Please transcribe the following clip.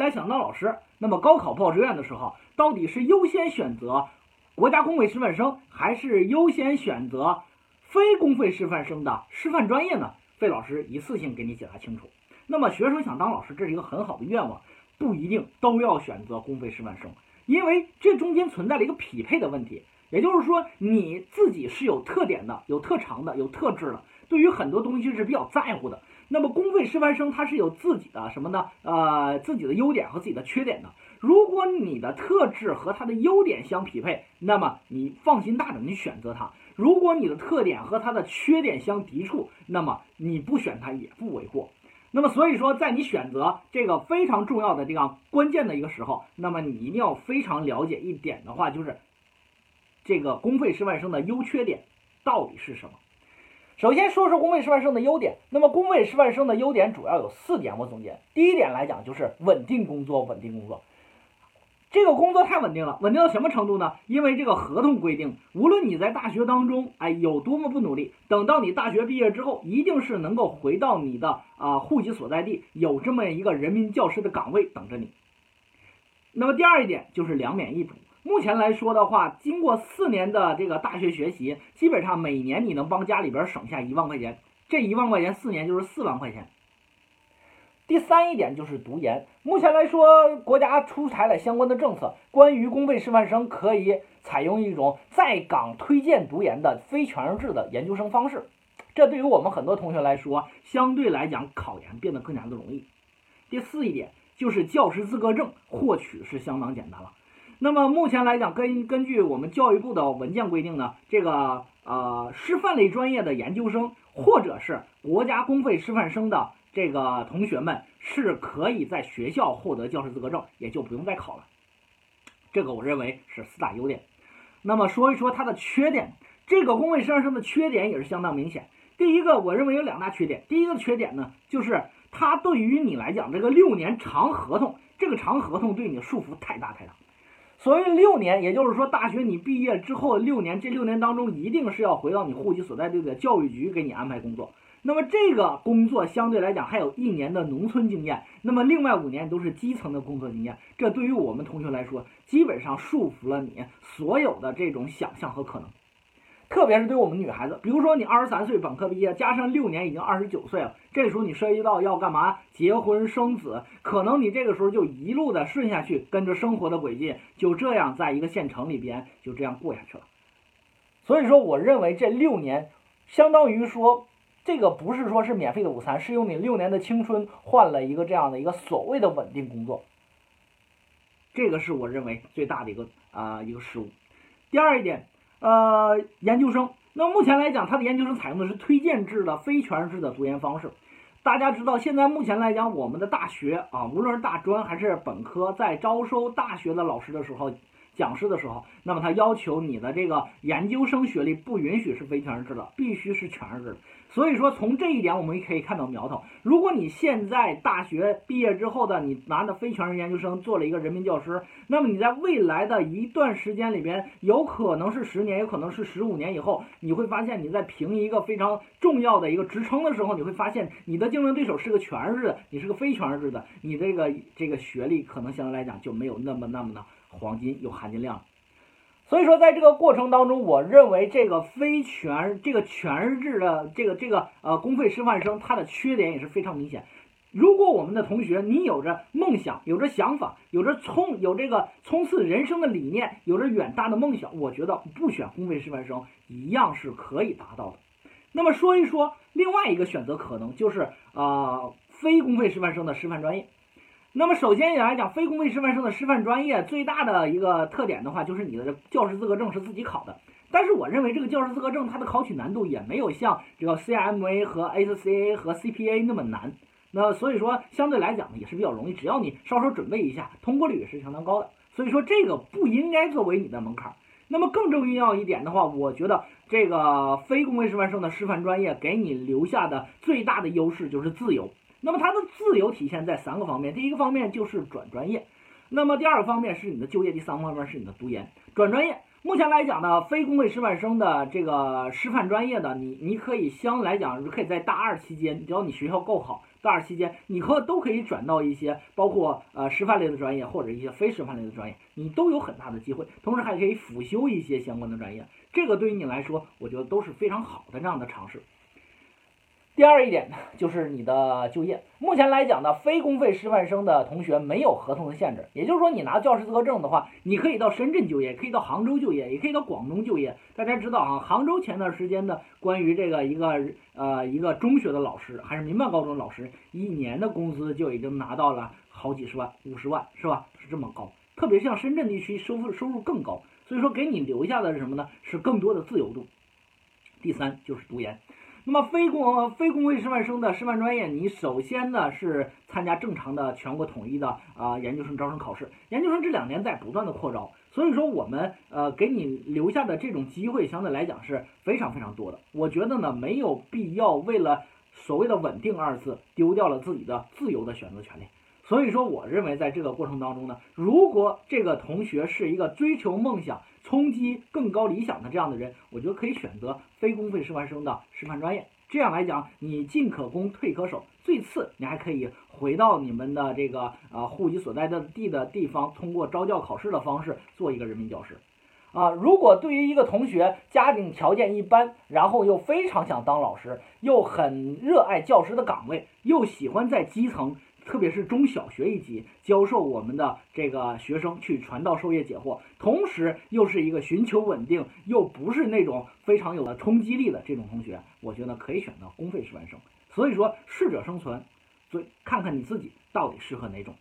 来想当老师，那么高考报志愿的时候，到底是优先选择国家公费师范生，还是优先选择非公费师范生的师范专业呢？费老师一次性给你解答清楚。那么学生想当老师，这是一个很好的愿望，不一定都要选择公费师范生，因为这中间存在了一个匹配的问题。也就是说，你自己是有特点的、有特长的、有特质的，对于很多东西是比较在乎的。那么公费师范生他是有自己的什么呢？呃，自己的优点和自己的缺点的。如果你的特质和他的优点相匹配，那么你放心大胆的选择他；如果你的特点和他的缺点相抵触，那么你不选他也不为过。那么所以说，在你选择这个非常重要的这样关键的一个时候，那么你一定要非常了解一点的话，就是。这个公费师范生的优缺点到底是什么？首先说说公费师范生的优点。那么公费师范生的优点主要有四点，我总结。第一点来讲就是稳定工作，稳定工作。这个工作太稳定了，稳定到什么程度呢？因为这个合同规定，无论你在大学当中哎有多么不努力，等到你大学毕业之后，一定是能够回到你的啊户籍所在地，有这么一个人民教师的岗位等着你。那么第二一点就是两免一补。目前来说的话，经过四年的这个大学学习，基本上每年你能帮家里边省下一万块钱，这一万块钱四年就是四万块钱。第三一点就是读研，目前来说，国家出台了相关的政策，关于公费师范生可以采用一种在岗推荐读研的非全日制的研究生方式，这对于我们很多同学来说，相对来讲考研变得更加的容易。第四一点就是教师资格证获取是相当简单了。那么目前来讲，根根据我们教育部的文件规定呢，这个呃师范类专业的研究生或者是国家公费师范生的这个同学们是可以在学校获得教师资格证，也就不用再考了。这个我认为是四大优点。那么说一说它的缺点，这个公费师范生的缺点也是相当明显。第一个，我认为有两大缺点。第一个缺点呢，就是它对于你来讲，这个六年长合同，这个长合同对你的束缚太大太大。所谓六年，也就是说，大学你毕业之后六年，这六年当中一定是要回到你户籍所在地的教育局给你安排工作。那么这个工作相对来讲还有一年的农村经验，那么另外五年都是基层的工作经验。这对于我们同学来说，基本上束缚了你所有的这种想象和可能。特别是对我们女孩子，比如说你二十三岁本科毕业，加上六年已经二十九岁了，这时候你涉及到要干嘛？结婚生子，可能你这个时候就一路的顺下去，跟着生活的轨迹，就这样在一个县城里边就这样过下去了。所以说，我认为这六年相当于说，这个不是说是免费的午餐，是用你六年的青春换了一个这样的一个所谓的稳定工作。这个是我认为最大的一个啊一个失误。第二一点。呃，研究生，那目前来讲，他的研究生采用的是推荐制的非全日制的读研方式。大家知道，现在目前来讲，我们的大学啊，无论是大专还是本科，在招收大学的老师的时候。讲师的时候，那么他要求你的这个研究生学历不允许是非全日制的，必须是全日制的。所以说，从这一点我们也可以看到苗头。如果你现在大学毕业之后的你拿着非全日制研究生做了一个人民教师，那么你在未来的一段时间里边，有可能是十年，有可能是十五年以后，你会发现你在评一个非常重要的一个职称的时候，你会发现你的竞争对手是个全日制的，你是个非全日制的，你这个这个学历可能相对来讲就没有那么那么的。黄金有含金量，所以说在这个过程当中，我认为这个非全这个全日制的这个这个呃公费师范生，它的缺点也是非常明显。如果我们的同学你有着梦想，有着想法，有着冲有这个冲刺人生的理念，有着远大的梦想，我觉得不选公费师范生一样是可以达到的。那么说一说另外一个选择可能就是啊非公费师范生的师范专业。那么首先来讲，非公费师范生的师范专业最大的一个特点的话，就是你的教师资格证是自己考的。但是我认为这个教师资格证它的考取难度也没有像这个 CMA 和 ACCA 和 CPA 那么难。那所以说相对来讲呢也是比较容易，只要你稍稍准备一下，通过率也是相当高的。所以说这个不应该作为你的门槛。那么更重要一点的话，我觉得这个非公费师范生的师范专业给你留下的最大的优势就是自由。那么它的自由体现在三个方面，第一个方面就是转专业，那么第二个方面是你的就业，第三个方面是你的读研。转专业，目前来讲呢，非公费师范生的这个师范专业呢，你你可以相来讲，可以在大二期间，只要你学校够好，大二期间你可都可以转到一些包括呃师范类的专业或者一些非师范类的专业，你都有很大的机会，同时还可以辅修一些相关的专业，这个对于你来说，我觉得都是非常好的这样的尝试。第二一点呢，就是你的就业。目前来讲呢，非公费师范生的同学没有合同的限制，也就是说，你拿教师资格证的话，你可以到深圳就业，可以到杭州就业，也可以到广东就业。大家知道啊，杭州前段时间的关于这个一个呃一个中学的老师，还是民办高中老师，一年的工资就已经拿到了好几十万、五十万，是吧？是这么高。特别像深圳地区收入收入更高，所以说给你留下的是什么呢？是更多的自由度。第三就是读研。那么非公非公费师范生的师范专业，你首先呢是参加正常的全国统一的啊研究生招生考试。研究生这两年在不断的扩招，所以说我们呃给你留下的这种机会相对来讲是非常非常多的。我觉得呢没有必要为了所谓的稳定二字丢掉了自己的自由的选择权利。所以说，我认为在这个过程当中呢，如果这个同学是一个追求梦想、冲击更高理想的这样的人，我觉得可以选择非公费师范生的师范专业。这样来讲，你进可攻，退可守，最次你还可以回到你们的这个呃户籍所在的地的地方，通过招教考试的方式做一个人民教师。啊，如果对于一个同学家庭条件一般，然后又非常想当老师，又很热爱教师的岗位，又喜欢在基层。特别是中小学一级教授我们的这个学生去传道授业解惑，同时又是一个寻求稳定，又不是那种非常有了冲击力的这种同学，我觉得可以选择公费师范生。所以说，适者生存，所以看看你自己到底适合哪种。